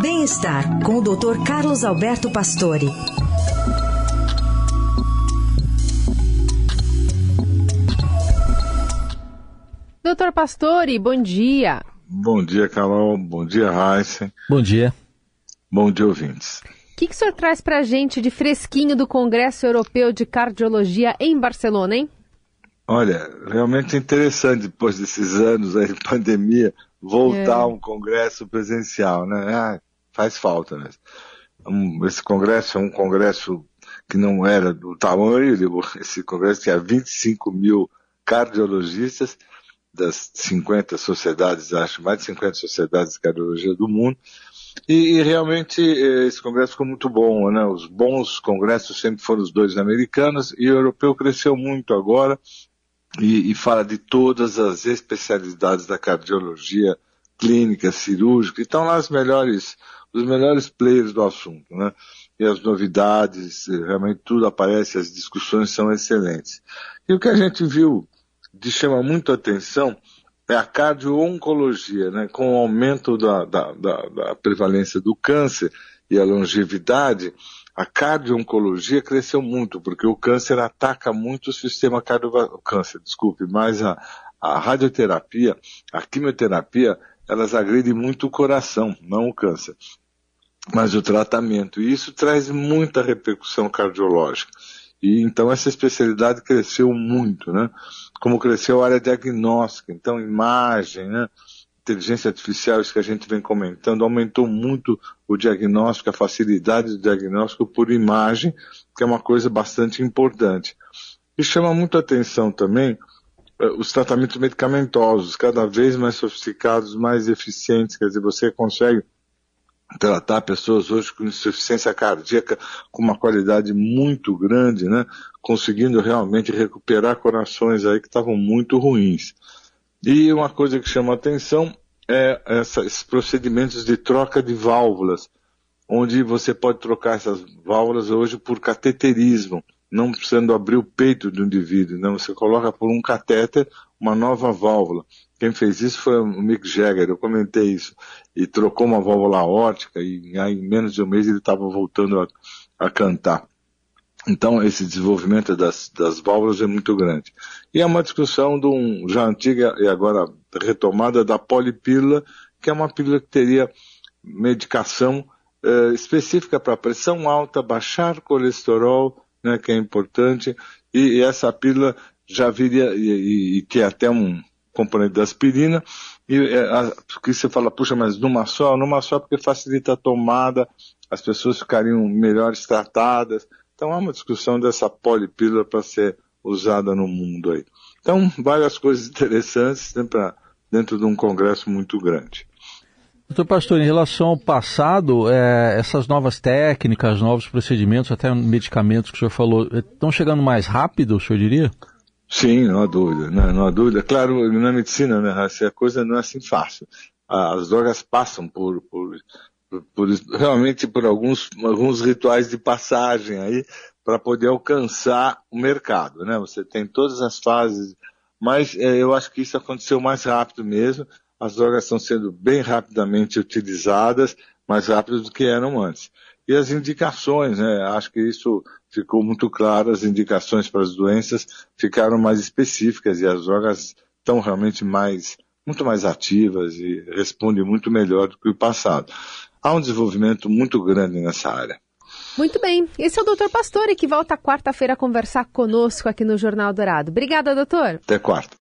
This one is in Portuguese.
Bem-estar com o Dr. Carlos Alberto Pastore. Doutor Pastore, bom dia. Bom dia, Carol. Bom dia, Raíssa. Bom dia. Bom dia, ouvintes. O que, que o senhor traz para a gente de fresquinho do Congresso Europeu de Cardiologia em Barcelona, hein? Olha, realmente interessante, depois desses anos aí de pandemia, voltar é. a um congresso presencial, né? Ah, faz falta, né? Um, esse congresso é um congresso que não era do tamanho, esse congresso tinha 25 mil cardiologistas, das 50 sociedades, acho, mais de 50 sociedades de cardiologia do mundo. E, e, realmente eh, esse congresso ficou muito bom, né? Os bons congressos sempre foram os dois americanos e o europeu cresceu muito agora e, e fala de todas as especialidades da cardiologia clínica, cirúrgica. Então lá os melhores, os melhores players do assunto, né? E as novidades, realmente tudo aparece, as discussões são excelentes. E o que a gente viu de chama muito atenção é a cardio-oncologia, né? com o aumento da, da, da, da, prevalência do câncer e a longevidade, a cardio-oncologia cresceu muito, porque o câncer ataca muito o sistema cardiovascular, câncer, desculpe, mas a, a radioterapia, a quimioterapia, elas agridem muito o coração, não o câncer, mas o tratamento, e isso traz muita repercussão cardiológica. E então essa especialidade cresceu muito, né? Como cresceu a área diagnóstica, então imagem, né? Inteligência artificial, isso que a gente vem comentando, aumentou muito o diagnóstico, a facilidade do diagnóstico por imagem, que é uma coisa bastante importante. E chama muito atenção também os tratamentos medicamentosos, cada vez mais sofisticados, mais eficientes, quer dizer, você consegue tratar pessoas hoje com insuficiência cardíaca com uma qualidade muito grande, né? Conseguindo realmente recuperar corações aí que estavam muito ruins. E uma coisa que chama atenção é essa, esses procedimentos de troca de válvulas, onde você pode trocar essas válvulas hoje por cateterismo, não precisando abrir o peito do indivíduo, né? Você coloca por um catéter uma nova válvula. Quem fez isso foi o Mick Jagger, eu comentei isso. E trocou uma válvula órtica e em menos de um mês ele estava voltando a, a, cantar. Então esse desenvolvimento das, das válvulas é muito grande. E é uma discussão de um, já antiga e agora retomada da polipílula, que é uma pílula que teria medicação eh, específica para pressão alta, baixar colesterol, né, que é importante, e, e essa pílula já viria, e, e, que é até um, componente da aspirina, e é, a, que você fala, puxa, mas numa só? Numa só porque facilita a tomada, as pessoas ficariam melhores tratadas. Então há uma discussão dessa polipílula para ser usada no mundo aí. Então, várias coisas interessantes né, pra, dentro de um congresso muito grande. Doutor Pastor, em relação ao passado, é, essas novas técnicas, novos procedimentos, até medicamentos que o senhor falou, estão chegando mais rápido, o senhor diria? Sim, não há dúvida, não, não há dúvida. Claro, na medicina, né, a coisa não é assim fácil. As drogas passam por, por, por, por realmente por alguns, alguns rituais de passagem aí para poder alcançar o mercado, né? Você tem todas as fases, mas é, eu acho que isso aconteceu mais rápido mesmo. As drogas estão sendo bem rapidamente utilizadas, mais rápido do que eram antes. E as indicações, né? Acho que isso ficou muito claro, as indicações para as doenças ficaram mais específicas e as drogas estão realmente mais, muito mais ativas e respondem muito melhor do que o passado. Há um desenvolvimento muito grande nessa área. Muito bem. Esse é o doutor Pastore, que volta quarta-feira a conversar conosco aqui no Jornal Dourado. Obrigada, doutor. Até quarta.